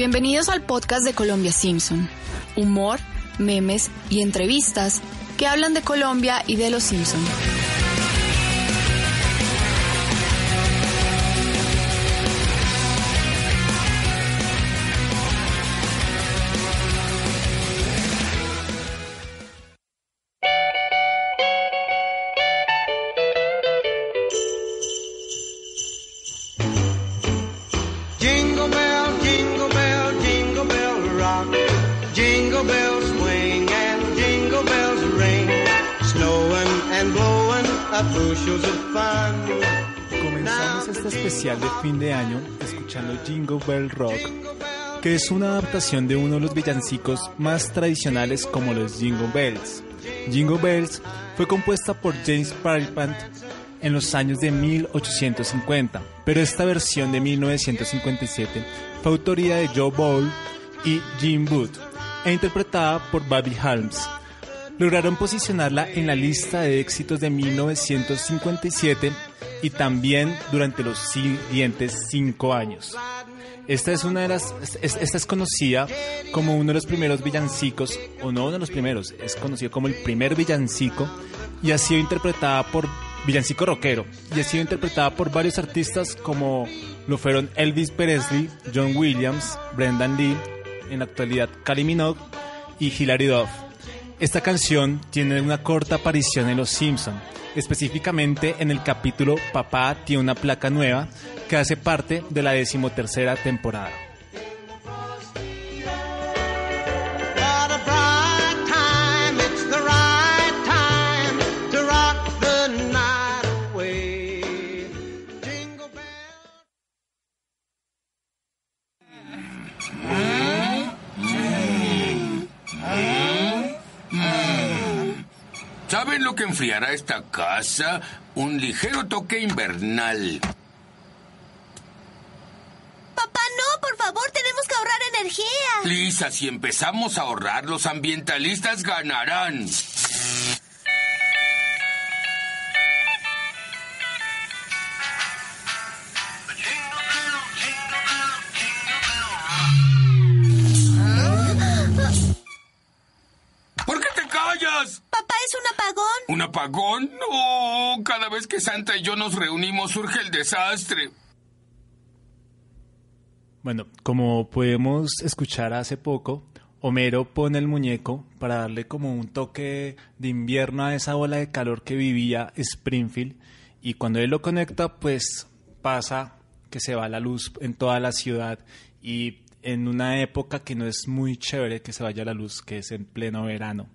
Bienvenidos al podcast de Colombia Simpson. Humor, memes y entrevistas que hablan de Colombia y de los Simpson. De fin de año escuchando Jingle Bell Rock, que es una adaptación de uno de los villancicos más tradicionales como los Jingle Bells. Jingle Bells fue compuesta por James Parliament en los años de 1850, pero esta versión de 1957 fue autoría de Joe Ball y Jim Booth e interpretada por Bobby Helms. Lograron posicionarla en la lista de éxitos de 1957 y también durante los siguientes cinco años. Esta es una de las, es- esta es conocida como uno de los primeros villancicos, o no uno de los primeros, es conocido como el primer villancico y ha sido interpretada por villancico rockero y ha sido interpretada por varios artistas como lo fueron Elvis Presley, John Williams, Brendan Lee, en la actualidad Kylie Minogue y Hilary Duff. Esta canción tiene una corta aparición en Los Simpson, específicamente en el capítulo Papá tiene una placa nueva, que hace parte de la decimotercera temporada. ¿Saben lo que enfriará esta casa? Un ligero toque invernal. Papá, no, por favor, tenemos que ahorrar energía. Lisa, si empezamos a ahorrar, los ambientalistas ganarán. Apagón. No, cada vez que Santa y yo nos reunimos surge el desastre. Bueno, como podemos escuchar hace poco, Homero pone el muñeco para darle como un toque de invierno a esa ola de calor que vivía Springfield y cuando él lo conecta pues pasa que se va la luz en toda la ciudad y en una época que no es muy chévere que se vaya la luz, que es en pleno verano.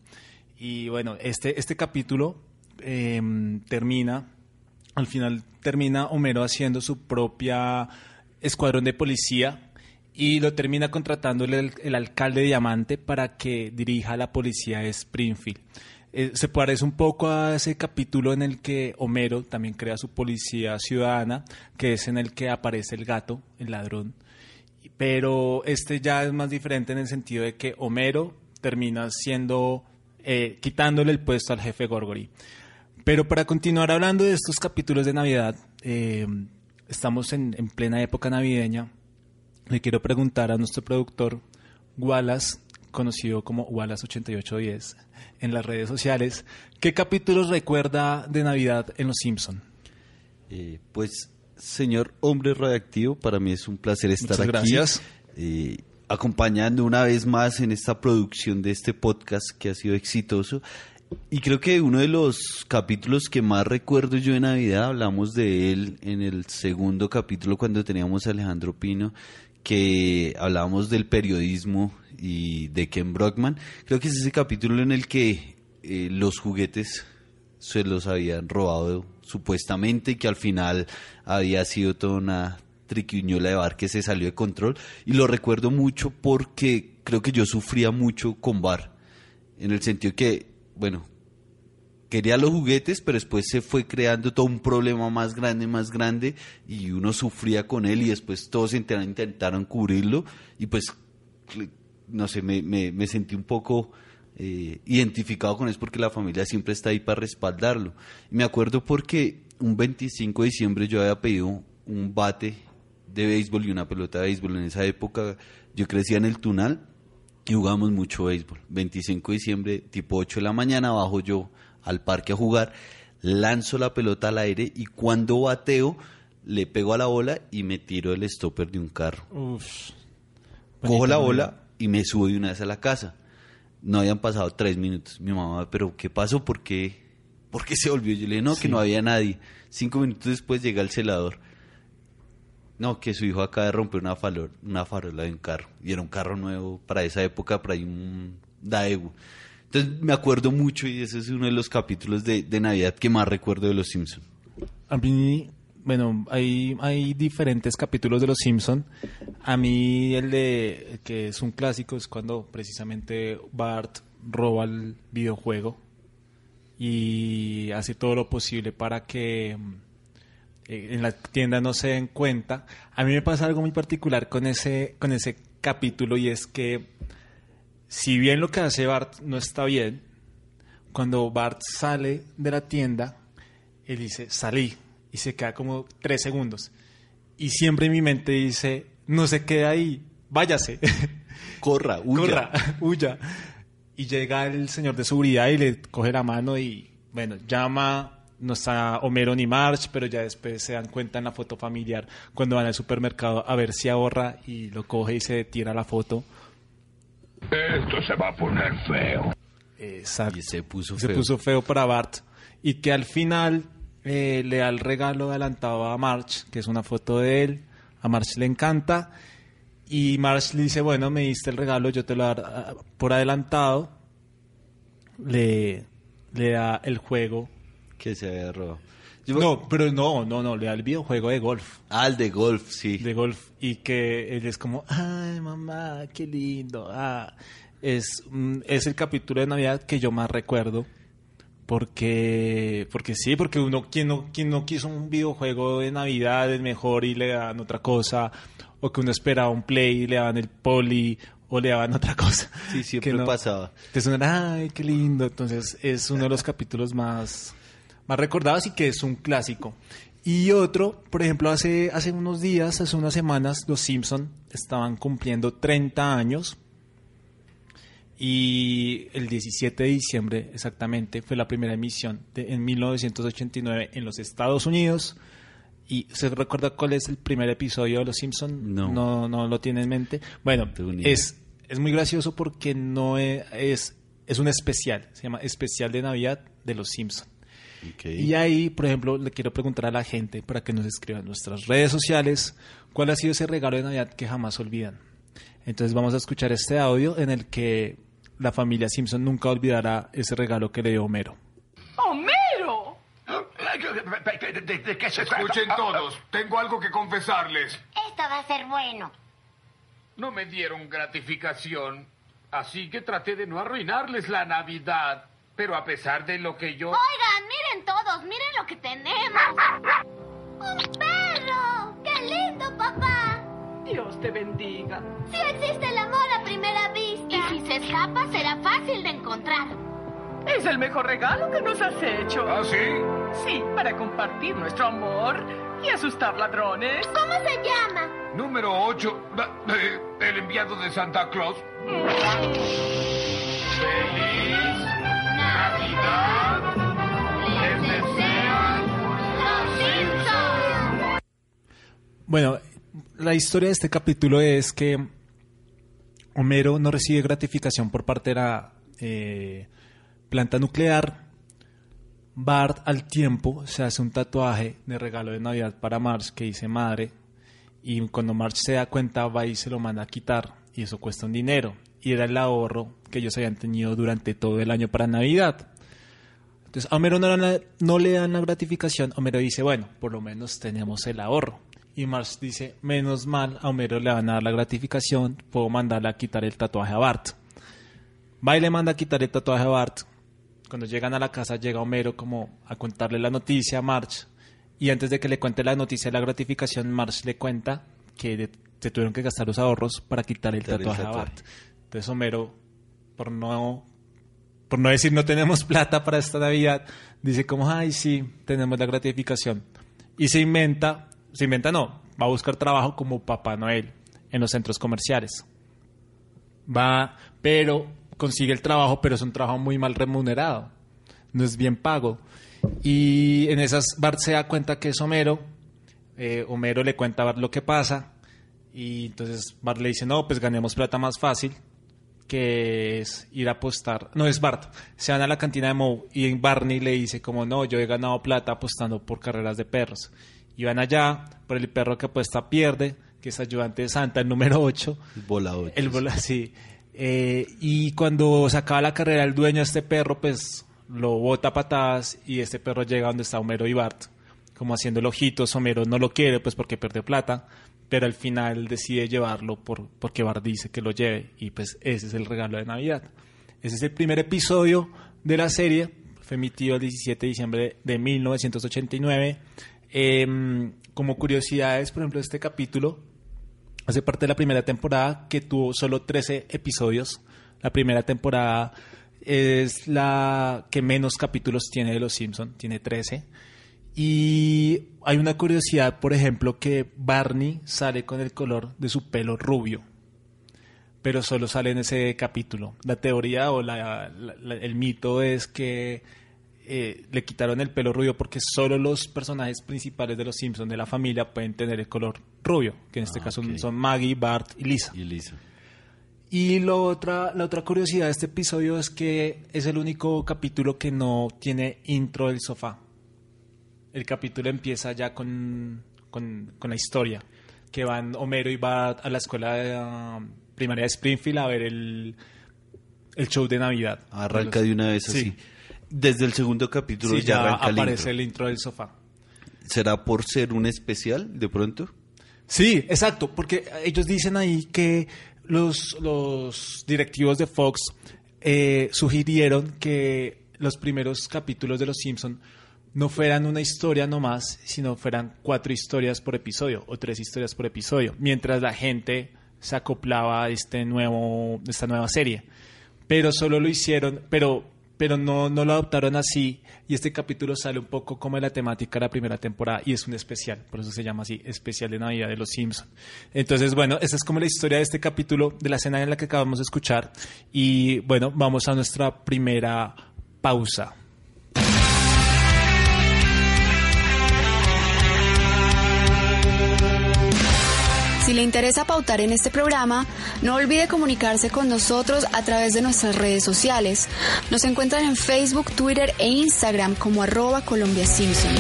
Y bueno, este, este capítulo em, termina al final termina Homero haciendo su propia escuadrón de policía y lo termina contratándole el, alcalde Diamante para que dirija la policía de Springfield. Eh, se parece un poco a ese capítulo en el que Homero también crea su policía ciudadana, que es en el que aparece el gato, el ladrón. Pero este ya es más diferente en el sentido de que Homero termina siendo, eh, quitándole el puesto al jefe Gorgory. Pero para continuar hablando de estos capítulos de Navidad, eh, estamos en, en plena época navideña. Le quiero preguntar a nuestro productor, Wallace, conocido como Wallace8810, en las redes sociales, ¿qué capítulos recuerda de Navidad en Los Simpson? Eh, pues, señor hombre radioactivo, para mí es un placer estar Muchas aquí. gracias. eh, acompañando una vez más en esta producción de este podcast que ha sido exitoso. Y creo que uno de los capítulos que más recuerdo yo de Navidad, hablamos de él en el segundo capítulo cuando teníamos Alejandro Pino, que hablábamos del periodismo y de Ken Brockman. Creo que es ese capítulo en el que eh, los juguetes se los habían robado supuestamente y que al final había sido toda una triquiñola de bar que se salió de control. Y lo recuerdo mucho porque creo que yo sufría mucho con bar. En el sentido que, bueno, quería los juguetes, pero después se fue creando todo un problema más grande, más grande, y uno sufría con él y después todos intentaron, cubrirlo y pues, no sé, me, me, sentí un poco eh, identificado con eso porque la familia siempre está ahí para respaldarlo. Me acuerdo porque un 25 de diciembre yo había pedido un bate de béisbol y una pelota de béisbol. En esa época yo crecía en el Tunal y jugábamos mucho béisbol. 25 de diciembre, tipo 8 de la mañana, bajo yo al parque a jugar, lanzo la pelota al aire y cuando bateo le pego a la bola y me tiro el stopper de un carro. Uf. Cojo la bola y me subo de una vez a la casa. No habían pasado tres minutos. Mi mamá, pero ¿qué pasó? ¿Por qué? ¿Por qué se volvió? Yo le dije, no, que no había nadie. Cinco minutos después llega el celador. No, que su hijo acaba de romper una, falo- una farola de un carro. Y era un carro nuevo para esa época, para ahí un Daewoo. Entonces me acuerdo mucho y ese es uno de los capítulos de, de Navidad que más recuerdo de Los Simpsons. A mí, bueno, hay, hay diferentes capítulos de Los Simpson. A mí el de que es un clásico es cuando precisamente Bart roba el videojuego y hace todo lo posible para que eh, en la tienda no se den cuenta. A mí me pasa algo muy particular con ese con ese capítulo y es que si bien lo que hace Bart no está bien, cuando Bart sale de la tienda, él dice, salí, y se queda como tres segundos. Y siempre en mi mente dice, no se quede ahí, váyase, Corra, huya. corra, huya. Y llega el señor de seguridad y le coge la mano y, bueno, llama, no está Homero ni March, pero ya después se dan cuenta en la foto familiar cuando van al supermercado a ver si ahorra y lo coge y se tira la foto. Esto se va a poner feo. Exacto. Y se puso se feo. puso feo para Bart y que al final eh, le da el regalo adelantado a March, que es una foto de él. A March le encanta y March le dice, bueno, me diste el regalo, yo te lo voy a dar ah, por adelantado. Le, le da el juego. Que se había robado. Yo- No, pero no, no, no, le da el videojuego de golf. Ah, el de golf, sí. de golf y que él es como, ay mamá, qué lindo. Ah, es, mm, es el capítulo de Navidad que yo más recuerdo. Porque, porque sí, porque uno, quien no, quien no quiso un videojuego de Navidad es mejor y le dan otra cosa, o que uno esperaba un play y le dan el poli, o le daban otra cosa. Sí, siempre Que no- pasaba. Uno era, ay, qué lindo. Entonces es uno de los capítulos más, más recordados y que es un clásico. Y otro, por ejemplo, hace, hace unos días, hace unas semanas, los Simpson estaban cumpliendo 30 años. Y el 17 de diciembre, exactamente, fue la primera emisión de, en 1989 en los Estados Unidos. ¿Y se recuerda cuál es el primer episodio de Los Simpson? No. no, no lo tiene en mente. Bueno, es, es muy gracioso porque no es, es, es un especial, se llama Especial de Navidad de Los Simpson. Y ahí, por ejemplo, le quiero preguntar a la gente para que nos escriban en nuestras redes sociales cuál ha sido ese regalo de Navidad que jamás olvidan. Entonces vamos a escuchar este audio en el que la familia Simpson nunca olvidará ese regalo que le dio Homero. ¡Homero! ¿De, qué se Escuchen trata? todos, tengo algo que confesarles. Esto va a ser bueno. No me dieron gratificación, así que traté de no arruinarles la Navidad. Pero a pesar de lo que yo... Oigan, miren todos, miren lo que tenemos. ¡Un perro! ¡Qué lindo, papá! Dios te bendiga. Sí existe el amor a primera vista. Y si se escapa, será fácil de encontrar. Es el mejor regalo que nos has hecho. ¿Ah, sí? Sí, para compartir nuestro amor y asustar ladrones. ¿Cómo se llama? Número 8. El enviado de Santa Claus. ¡Feliz Bueno, la historia de este capítulo es que Homero no recibe gratificación por parte de la eh, planta nuclear. Bart al tiempo se hace un tatuaje de regalo de Navidad para Marge que dice madre y cuando Marge se da cuenta va y se lo manda a quitar y eso cuesta un dinero y era el ahorro que ellos habían tenido durante todo el año para Navidad. Entonces a Homero no, le- no le dan la gratificación. Homero dice, bueno, por lo menos tenemos el ahorro. Y Marge dice, menos mal, a Homero le van a dar la gratificación, puedo mandarle a quitar el tatuaje a Bart. Va y le manda a quitar el tatuaje a Bart. Cuando llegan a la casa llega Homero como a contarle la noticia a Marge. Y antes de que le cuente la noticia de la gratificación, Marge le cuenta que se tuvieron que gastar los ahorros para quitar el Quitar el tatuaje a. Bart. Entonces Homero, por no por no decir no tenemos plata para esta Navidad, dice como, ay, sí, tenemos la gratificación. Y se inventa, se inventa no, va a buscar trabajo como Papá Noel en los centros comerciales. Va, pero consigue el trabajo, pero es un trabajo muy mal remunerado. No es bien pago. Y en esas Bart se da cuenta que es Homero. eh, Homero le cuenta a Bart lo que pasa. Y entonces Bart le dice, no, pues ganemos plata más fácil, que es ir a apostar. No, es Bart. Se van a la cantina de Moe y Barney le dice como, no, yo he ganado plata apostando por carreras de perros. Y van allá, por el perro que apuesta pierde, que es ayudante de Santa, el número 8. El volador. El bola, sí. Eh, y cuando se acaba la carrera, el dueño de este perro, pues lo bota a patadas y este perro llega donde está Homero y Bart, como haciendo el ojitos. Homero no lo quiere, pues porque perdió plata, pero al final decide llevarlo por, porque Bart dice que lo lleve y pues ese es el regalo de Navidad. Ese es el primer episodio de la serie, fue emitido el 17 de diciembre de 1989. Em, como curiosidades, por ejemplo, este capítulo hace parte de la primera temporada que tuvo solo 13 episodios. La primera temporada es la que menos capítulos tiene de Los Simpson, tiene 13. Y hay una curiosidad, por ejemplo, que Barney sale con el color de su pelo rubio, pero solo sale en ese capítulo. La teoría o la- la- la- el mito es que eh, le quitaron el pelo rubio porque solo los personajes principales de Los Simpson de la familia pueden tener el color rubio, que en este Ah, caso son Maggie, Bart y Lisa. Y listo. Y lo otra, la otra curiosidad de este episodio es que es el único capítulo que no tiene intro del sofá. El capítulo empieza ya con, con, con la historia, que van Homero y Bart a la escuela de, ah, primaria de Springfield a ver el, el show de Navidad. Arranca de una vez Sí. así. Desde el segundo capítulo Sí, ya, ya arranca el aparece intro. el intro del sofá. ¿Será por ser un especial de pronto? Sí, exacto, porque ellos dicen ahí que los, los directivos de Fox eh, sugirieron que los primeros capítulos de Los Simpson no fueran una historia nomás, sino fueran cuatro historias por episodio o tres historias por episodio, mientras la gente se acoplaba a este nuevo, esta nueva serie. Pero solo lo hicieron, pero pero no, no lo adoptaron así y este capítulo sale un poco como de la temática de la primera temporada y es un especial, por eso se llama así, especial de Navidad de los Simpsons. Entonces, bueno, esa es como la historia de este capítulo, de la escena en la que acabamos de escuchar y bueno, vamos a nuestra primera pausa. Si le interesa pautar en este programa, no olvide comunicarse con nosotros a través de nuestras redes sociales. Nos encuentran en Facebook, Twitter e Instagram como arroba Colombia Simpson.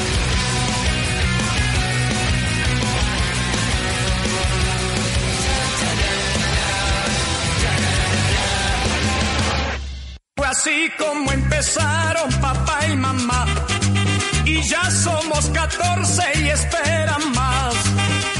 Fue así como empezaron papá y mamá. Y ya somos 14 y esperan más.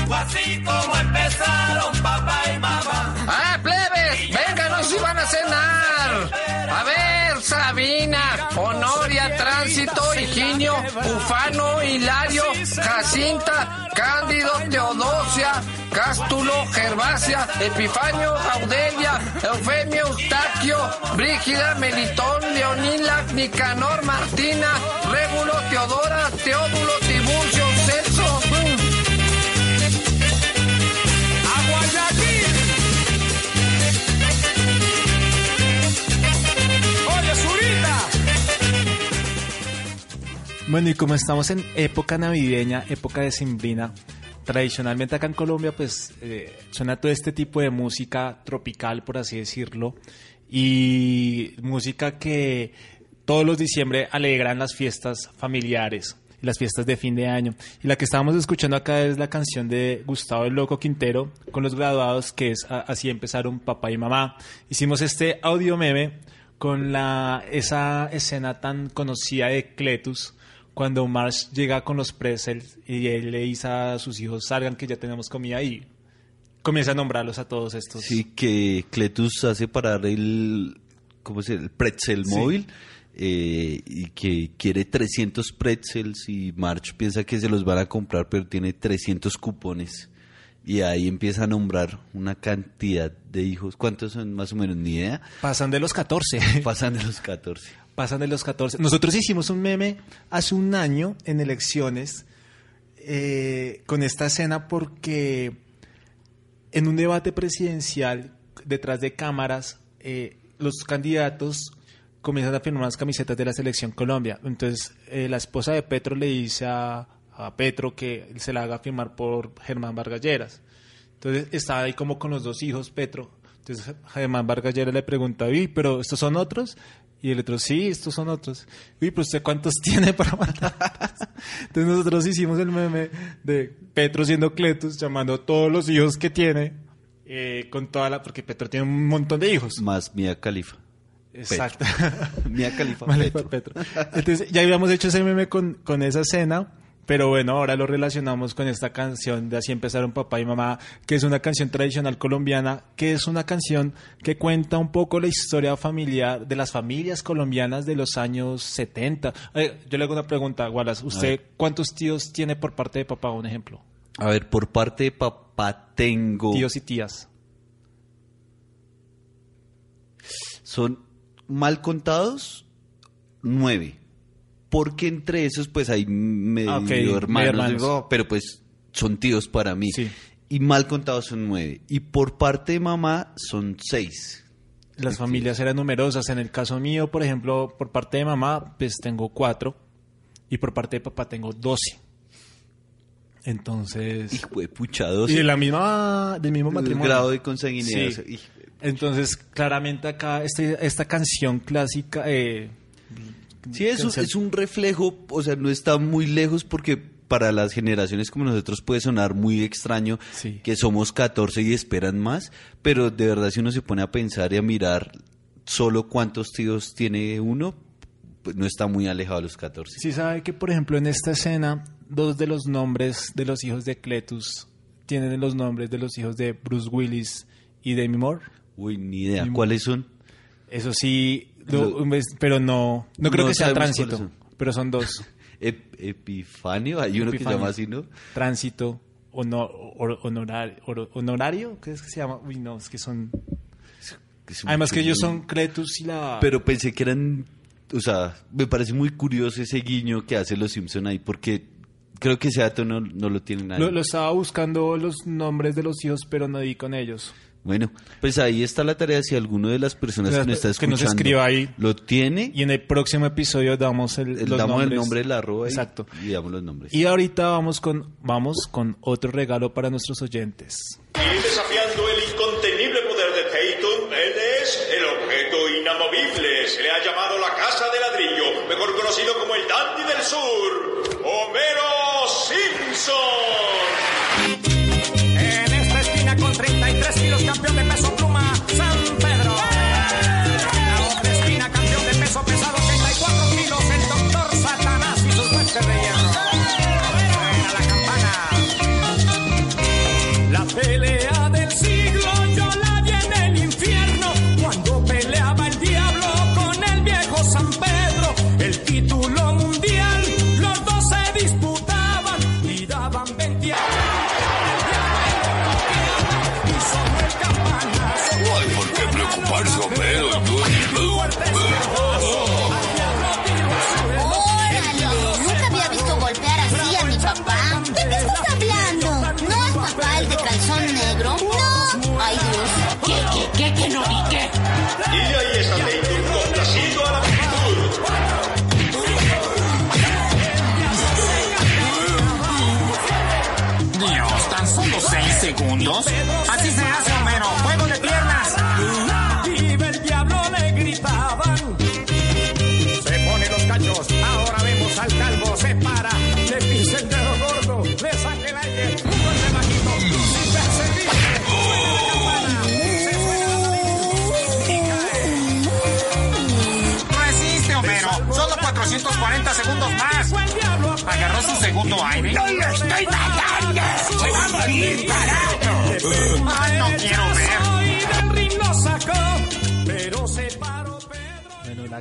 Fue así como empezaron papá y mamá. ¡Ah, plebes! ¡Vengan, hoy sí van a cenar! A ver, Sabina, Honoria, Tránsito, Higinio, Ufano, Hilario, Jacinta, Cándido, Teodosia, Cástulo, Gervasia, Epifanio, Audelia, Eufemio, Eustaquio, Brígida, Melitón, Leonila, Nicanor, Martina, Régulo, Teodora, Teódulo, Tiburcio, Bueno, y como estamos en época navideña, época de Simbrina, tradicionalmente acá en Colombia, pues eh, suena todo este tipo de música tropical, por así decirlo, y música que todos los diciembre alegran las fiestas familiares las fiestas de fin de año. Y la que estábamos escuchando acá es la canción de Gustavo el Loco Quintero con los graduados, que es Así empezaron papá y mamá. Hicimos este audio meme con la, esa escena tan conocida de Cletus, cuando Marsh llega con los pretzels y él le dice a sus hijos, salgan que ya tenemos comida y comienza a nombrarlos a todos estos. Sí, que Cletus hace parar el, ¿cómo se el pretzel Sí. móvil eh, y que quiere 300 pretzels y March piensa que se los van a comprar pero tiene 300 cupones y ahí empieza a nombrar una cantidad de hijos. ¿Cuántos son más o menos? Ni idea. Pasan de los 14. Pasan de los 14. Pasan de los 14. Nosotros hicimos un meme hace un año en elecciones eh, con esta escena porque en un debate presidencial detrás de cámaras eh, los candidatos comienzan a firmar unas camisetas de la selección Colombia. Entonces eh, la esposa de Petro le dice a, a Petro que se la haga firmar por Germán Vargas Lleras. Entonces estaba ahí como con los dos hijos Petro. Entonces Germán Vargas Lleras le pregunta, uy, pero estos son otros. Y el otro, sí, estos son otros. Uy, pues usted cuántos tiene para matar. Entonces nosotros hicimos el meme de Petro siendo Cletus, llamando a todos los hijos que tiene, eh, con toda la, porque Petro tiene un montón de hijos. Más Mía Califa. Exacto. Mía Califa. Malefa Petro. Entonces ya habíamos hecho ese meme con, con esa escena, pero bueno, ahora lo relacionamos con esta canción de Así empezaron papá y mamá, que es una canción tradicional colombiana, que es una canción que cuenta un poco la historia familiar de las familias colombianas de los años 70. Eh, yo le hago una pregunta, Wallace. ¿Usted cuántos tíos tiene por parte de papá? Un ejemplo. A ver, por parte de papá tengo... Tíos y tías. Son mal contados, nueve. Porque entre esos, pues hay medio Ah, ok, hermanos, hermanos. digo, pero pues son tíos para mí. Sí. Y mal contados son nueve. Y por parte de mamá son seis. Las familias eran numerosas. En el caso mío, por ejemplo, por parte de mamá, pues tengo cuatro. Y por parte de papá tengo doce. Entonces... Hijo de pucha, Y doce. de la misma, del mismo El matrimonio. grado de consanguinidad. Sí. Entonces, claramente acá este- esta canción clásica... Eh, Sí, es un, canción- es un reflejo, o sea, no está muy lejos porque para las generaciones como nosotros puede sonar muy extraño Sí. que somos 14 y esperan más, pero de verdad si uno se pone a pensar y a mirar solo cuántos tíos tiene uno, pues no está muy alejado de los 14. Sí sabe que, por ejemplo, en esta escena, dos de los nombres de los hijos de Cletus tienen los nombres de los hijos de Bruce Willis y Demi Moore. Uy, ni idea. Ni- ¿Cuáles son? Eso sí, pero no, no creo No que sea tránsito, pero son dos. Ep- Epifanio, hay uno que se llama así, ¿no? Tránsito, honor, or- honorar- or- honorario, ¿qué es que se llama? Uy, no, es que son... Además que ellos son Cletus y la... Pero pensé que eran, o sea, me parece muy curioso ese guiño que hace los Simpson ahí, porque creo que ese dato no, no lo tiene nadie. lo, lo estaba buscando los nombres de los hijos, pero no di con ellos. Bueno, pues ahí está la tarea. Si alguno de las personas que nos está Que nos escuchando escriba ahí. lo tiene, Y en el próximo episodio damos el, el- los damos el nombres. nombre de la arroba y- Exacto. y, damos los nombres. Y ahorita vamos con, vamos con otro regalo para nuestros oyentes. Y desafiando el incontenible poder de Tatum, él es el objeto inamovible. Se le ha llamado la Casa de Ladrillo, mejor conocido como el Dandy del Sur,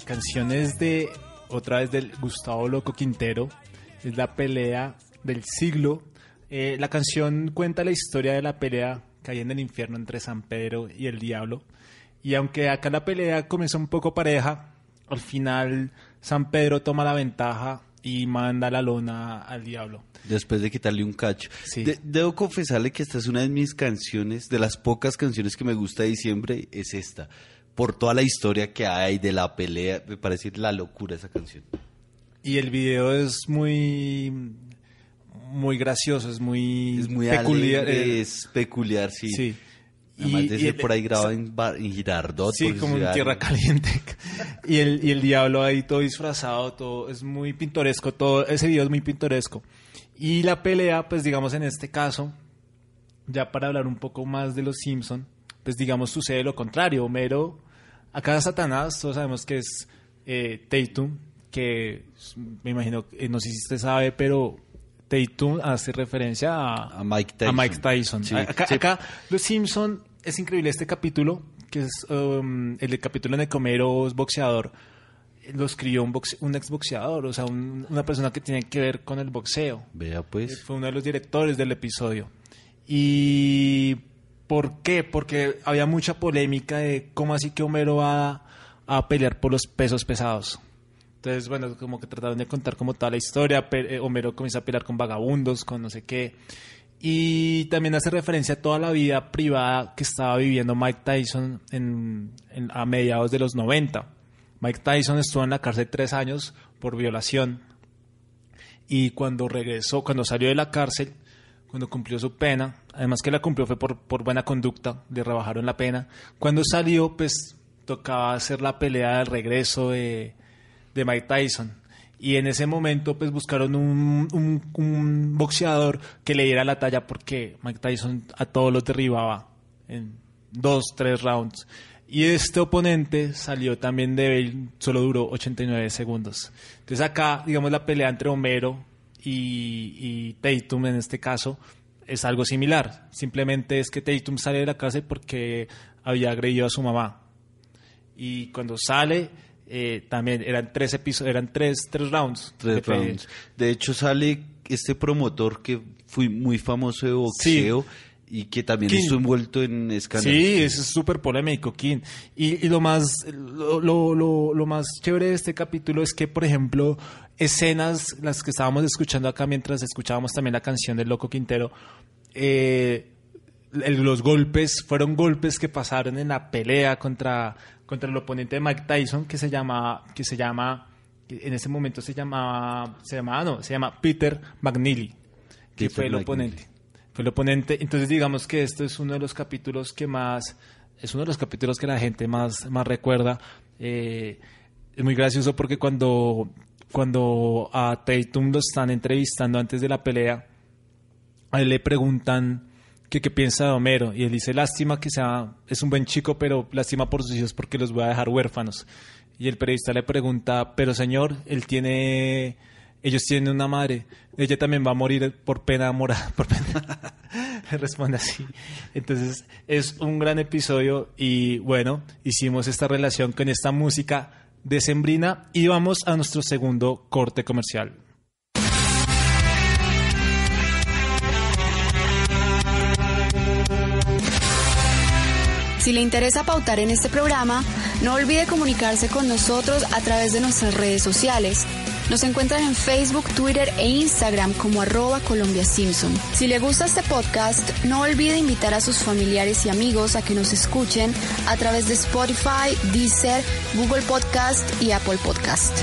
canción es de, otra vez del Gustavo Loco Quintero, es la pelea del siglo. Eh, la canción cuenta la historia de la pelea que hay en el infierno entre San Pedro y el diablo. Y aunque acá la pelea comenzó un poco pareja, al final San Pedro toma la ventaja y manda la lona al diablo. Después de quitarle un cacho. Sí. De- debo confesarle que esta es una de mis canciones, de las pocas canciones que me gusta de diciembre, es esta. Por toda la historia que hay de la pelea, me parece la locura esa canción. Y el video es muy muy gracioso, es muy, Es muy peculiar. alegre, eh, es peculiar, sí. sí. Además Y- de y ser el- por ahí grabado en, en Girardot. Sí, como en tierra caliente. Y el, y el diablo ahí todo disfrazado, todo es muy pintoresco, todo ese video es muy pintoresco. Y la pelea, pues digamos en este caso, ya para hablar un poco más de los Simpson, pues digamos sucede lo contrario. Homero, acá Satanás, todos sabemos que es eh, Tatum, que me imagino, eh, no sé si usted sabe, pero Tatum hace referencia a, A Mike a Tyson. Mike Tyson. Sí. Acá, Sí. acá los Simpson es increíble este capítulo, que es um, el capítulo en el que Homero es boxeador. Lo escribió un, boxe- un exboxeador, o sea, un- una persona que tiene que ver con el boxeo. Vea pues. Fue uno de los directores del episodio. ¿Y por qué? Porque había mucha polémica de cómo así que Homero va a pelear por los pesos pesados. Entonces, bueno, como que trataron de contar como toda la historia. pe- eh, Homero comienza a pelear con vagabundos, con no sé qué. Y también hace referencia a toda la vida privada que estaba viviendo Mike Tyson en, en- a mediados de los 90. Mike Tyson estuvo en la cárcel tres años por violación y cuando regresó, cuando salió de la cárcel, cuando cumplió su pena, además que la cumplió fue por, por buena conducta, le rebajaron la pena, cuando salió pues tocaba hacer la pelea del regreso de, de Mike Tyson. Y en ese momento pues buscaron un, un- un boxeador que le diera la talla porque Mike Tyson a todos los derribaba en dos, tres rounds. Y este oponente salió también débil, solo duró 89 segundos. Entonces acá, digamos, la pelea entre Homero y, y Tatum en este caso es algo similar. Simplemente es que Tatum sale de la cárcel porque había agredido a su mamá. Y cuando sale, eh, también eran tres episodios, eran tres, tres rounds. Tres de pelea. rounds. De hecho, sale este promotor que fue muy famoso de boxeo y que también King. estuvo envuelto en escándalos. Sí, es súper polémico, King. Y, y lo más lo, lo- lo- lo más chévere de este capítulo es que, por ejemplo, escenas, las que estábamos escuchando acá mientras escuchábamos también la canción del Loco Quintero, eh, el- los golpes fueron golpes que pasaron en la pelea contra, contra el oponente de Mike Tyson, que se llama, que se llama, en ese momento se llamaba, se llamaba, no, se llama Peter McNeely, que Peter fue el McNeely. oponente. Fue el oponente. Entonces digamos que esto es uno de los capítulos que más, es uno de los capítulos que la gente más, más recuerda. Eh, es muy gracioso porque cuando, cuando a Tatum lo están entrevistando antes de la pelea, a él le preguntan que qué piensa de Homero y él dice, lástima que sea, es un buen chico, pero lástima por sus hijos porque los voy a dejar huérfanos. Y el periodista le pregunta, pero señor, él tiene, ellos tienen una madre, ella también va a morir por pena moral, por pena. Responde así. Entonces es un gran episodio y bueno, hicimos esta relación con esta música decembrina y vamos a nuestro segundo corte comercial. Si le interesa pautar en este programa, no olvide comunicarse con nosotros a través de nuestras redes sociales. Nos encuentran en Facebook, Twitter e Instagram como arroba Colombia Simpson. Si le gusta este podcast, no olvide invitar a sus familiares y amigos a que nos escuchen a través de Spotify, Deezer, Google Podcast y Apple Podcast.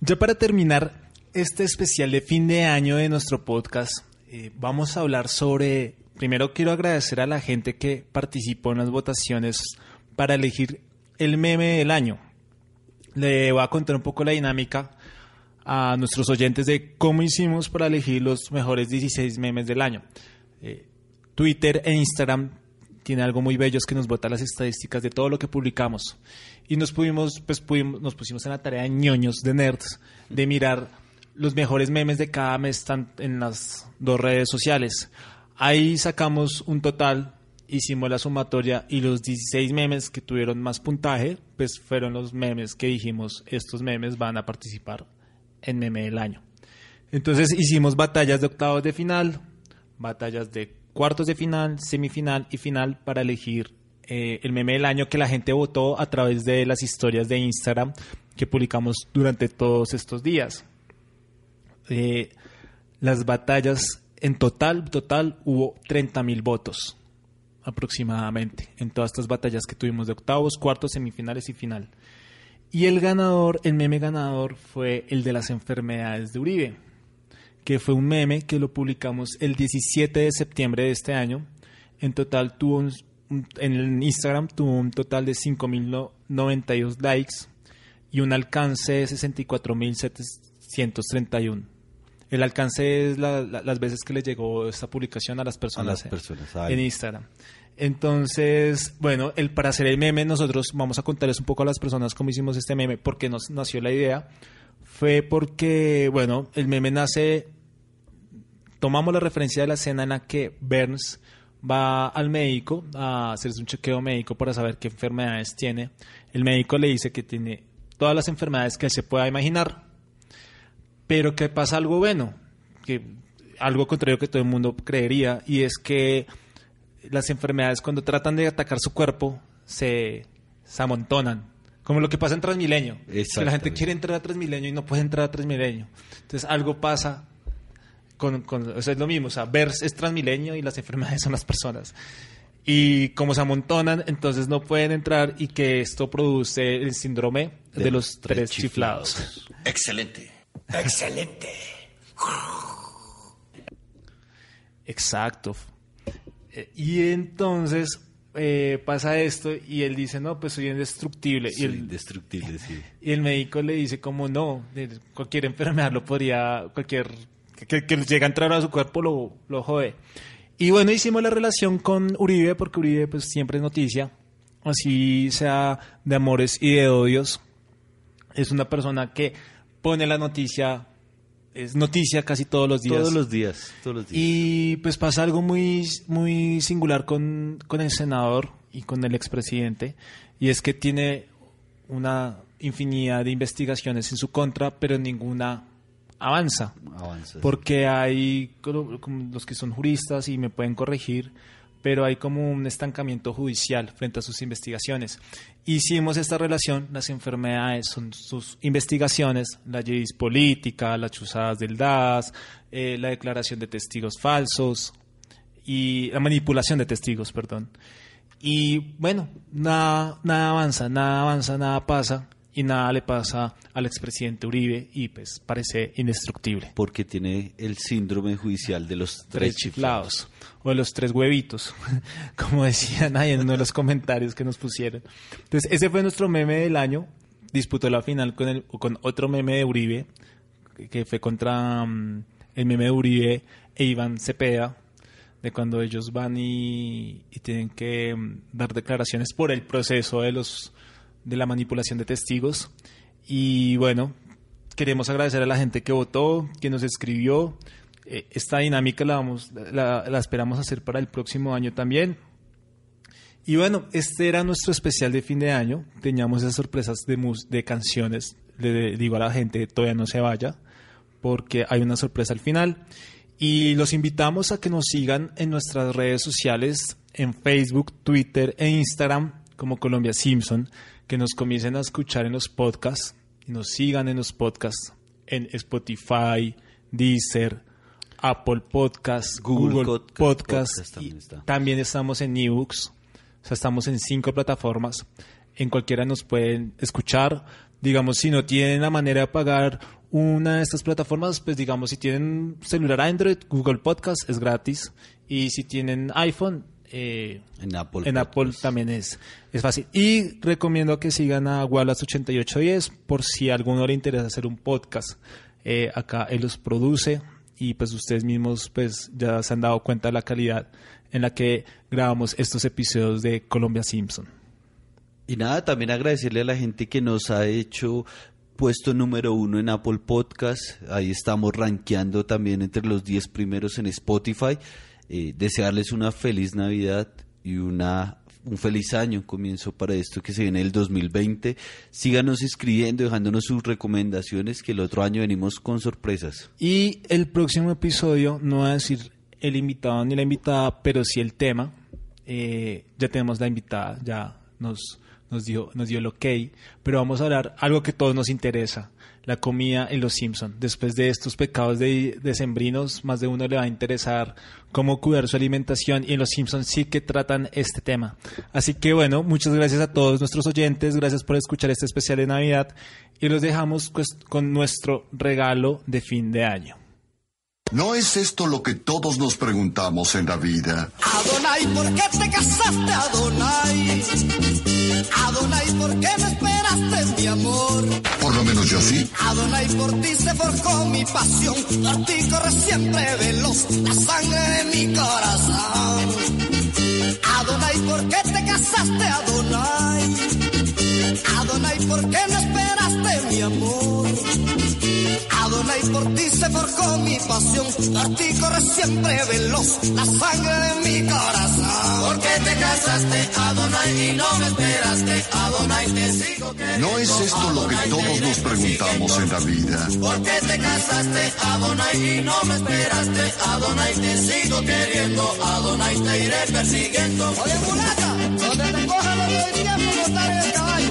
Ya para terminar este especial de fin de año de nuestro podcast, eh, vamos a hablar sobre, primero quiero agradecer a la gente que participó en las votaciones para elegir el meme del año. Le voy a contar un poco la dinámica a nuestros oyentes de cómo hicimos para elegir los mejores 16 memes del año. Eh, Twitter e Instagram tiene algo muy bello, es que nos bota las estadísticas de todo lo que publicamos. Y nos pudimos, pues pudimos, nos pusimos en la tarea de ñoños, de nerds, de mirar los mejores memes de cada mes tan- en las dos redes sociales. Ahí sacamos un total, hicimos la sumatoria y los 16 memes que tuvieron más puntaje, pues fueron los memes que dijimos, estos memes van a participar en meme del año. Entonces hicimos batallas de octavos de final, batallas de cuartos de final, semifinal y final para elegir eh, el meme del año que la gente votó a través de las historias de Instagram que publicamos durante todos estos días. Eh, las batallas en total, total hubo 30 mil votos aproximadamente en todas estas batallas que tuvimos de octavos, cuartos, semifinales y final. Y el ganador, el meme ganador fue el de las enfermedades de Uribe, que fue un meme que lo publicamos el 17 de septiembre de este año. En total tuvo en Instagram tuvo un total de 5.092 likes y un alcance de 64.731. El alcance es la- la- las veces que le llegó esta publicación a las personas, las en- personas, en ya. Instagram. Entonces, bueno, el, para hacer el meme, nosotros vamos a contarles un poco a las personas cómo hicimos este meme, por qué nos nació la idea. Fue porque, bueno, el meme nace, tomamos la referencia de la escena en la que Burns va al médico a hacerse un chequeo médico para saber qué enfermedades tiene. El médico le dice que tiene todas las enfermedades que se pueda imaginar, pero que pasa algo bueno, que algo contrario que todo el mundo creería, y es que las enfermedades cuando tratan de atacar su cuerpo se, se amontonan. Como lo que pasa en Transmilenio. Que la gente quiere entrar a Transmilenio y no puede entrar a Transmilenio. Entonces algo pasa con, con- o sea, es lo mismo. O sea, VERS es Transmilenio y las enfermedades son las personas. Y como se amontonan, entonces no pueden entrar y que esto produce el síndrome de, los tres chiflados. Excelente. Excelente. Exacto. Eh, Y entonces eh, pasa esto y él dice, no, pues soy indestructible. y, el, indestructible, sí. y el médico le dice, como no, cualquier enfermedad lo podría, cualquier que, que, que llega a entrar a su cuerpo lo, lo jode. Y bueno, hicimos la relación con Uribe, porque Uribe pues siempre es noticia, así sea de amores y de odios. Es una persona que pone la noticia, es noticia casi todos los días. Todos los días, todos los días. Y pues pasa algo muy, muy singular con, con el senador y con el expresidente, y es que tiene una infinidad de investigaciones en su contra, pero ninguna avanza. Avanza. Porque hay como los que son juristas y me pueden corregir, pero hay como un estancamiento judicial frente a sus investigaciones. Hicimos esta relación, las enfermedades son sus investigaciones, la leyes política, las chuzadas del DAS, eh, la declaración de testigos falsos y la manipulación de testigos, perdón. Y bueno, nada, nada avanza, nada avanza, nada pasa y nada le pasa al expresidente Uribe y pues parece indestructible. Porque tiene el síndrome judicial de los Tres tres chiflados o de los tres huevitos, como decían ahí en uno de los comentarios que nos pusieron. Entonces, ese fue nuestro meme del año. Disputó la final con, el, con otro meme de Uribe, que- fue contra mm, el meme de Uribe e Iván Cepeda, de cuando ellos van y, y tienen que mm, dar declaraciones por el proceso de los de la manipulación de testigos. Y bueno, queremos agradecer a la gente que votó, que nos escribió. Eh, esta dinámica la, vamos, la, la esperamos hacer para el próximo año también. Y bueno, este era nuestro especial de fin de año. Teníamos esas sorpresas de, mus- de canciones. Le digo a la gente, todavía no se vaya, porque hay una sorpresa al final. Y los invitamos a que nos sigan en nuestras redes sociales, en Facebook, Twitter e Instagram, como Colombia Simpson, que nos comiencen a escuchar en los podcasts y nos sigan en los podcasts en Spotify, Deezer, Apple Podcasts, Google Google, Podcast- Podcasts. Podcast también y está. también estamos en ebooks, o sea, estamos en cinco plataformas. En cualquiera nos pueden escuchar. Digamos, si no tienen la manera de pagar una de estas plataformas, pues digamos, si tienen celular Android, Google Podcast es gratis. Y si tienen iPhone, eh, En Apple en. Apple también es, es fácil. Y recomiendo que sigan a Wallace8810 por si a alguno le interesa hacer un podcast. Eh, acá él los produce y pues ustedes mismos pues ya se han dado cuenta de la calidad en la que grabamos estos episodios de Colombia Simpson. Y nada, también agradecerle a la gente que nos ha hecho puesto número uno en Apple Podcast. Ahí estamos rankeando también entre los 10 primeros en Spotify. Eh, desearles una feliz Navidad y una un feliz año, comienzo para esto que se viene el 2020. Síganos escribiendo, dejándonos sus recomendaciones, que el otro año venimos con sorpresas. Y el próximo episodio, no voy a decir el invitado ni la invitada, pero sí el tema. Eh, ya tenemos la invitada, ya nos, nos, dio, nos dio el ok, pero vamos a hablar algo que a todos nos interesa, la comida en Los Simpson. Después de estos pecados de decembrinos, más de uno le va a interesar cómo cuidar su alimentación y en Los Simpsons sí que tratan este tema. Así que bueno, muchas gracias a todos nuestros oyentes, gracias por escuchar este especial de Navidad y los dejamos pues, con nuestro regalo de fin de año. ¿No es esto lo que todos nos preguntamos en la vida? Adonai, ¿por qué te casaste, Adonai? Adonai, ¿por qué me esperaste, mi amor? Por lo menos yo sí. Adonai, por ti se forjó mi pasión, por ti corre siempre veloz la sangre de mi corazón. Adonai, ¿por qué te casaste, Adonai? Adonai, ¿por qué no esperaste, mi amor? Adonai, por ti se forjó mi pasión, por ti corre siempre veloz la sangre de mi corazón. ¿Por qué te casaste, Adonai, y no me esperaste, Adonai, te sigo queriendo. ¿No es esto lo que todos nos preguntamos en la vida? ¿Por qué te casaste, Adonai, y no me esperaste, Adonai, te sigo queriendo, Adonai, te iré persiguiendo. Oye, mulata, donde te coja lo doy tiempo montar el caballo.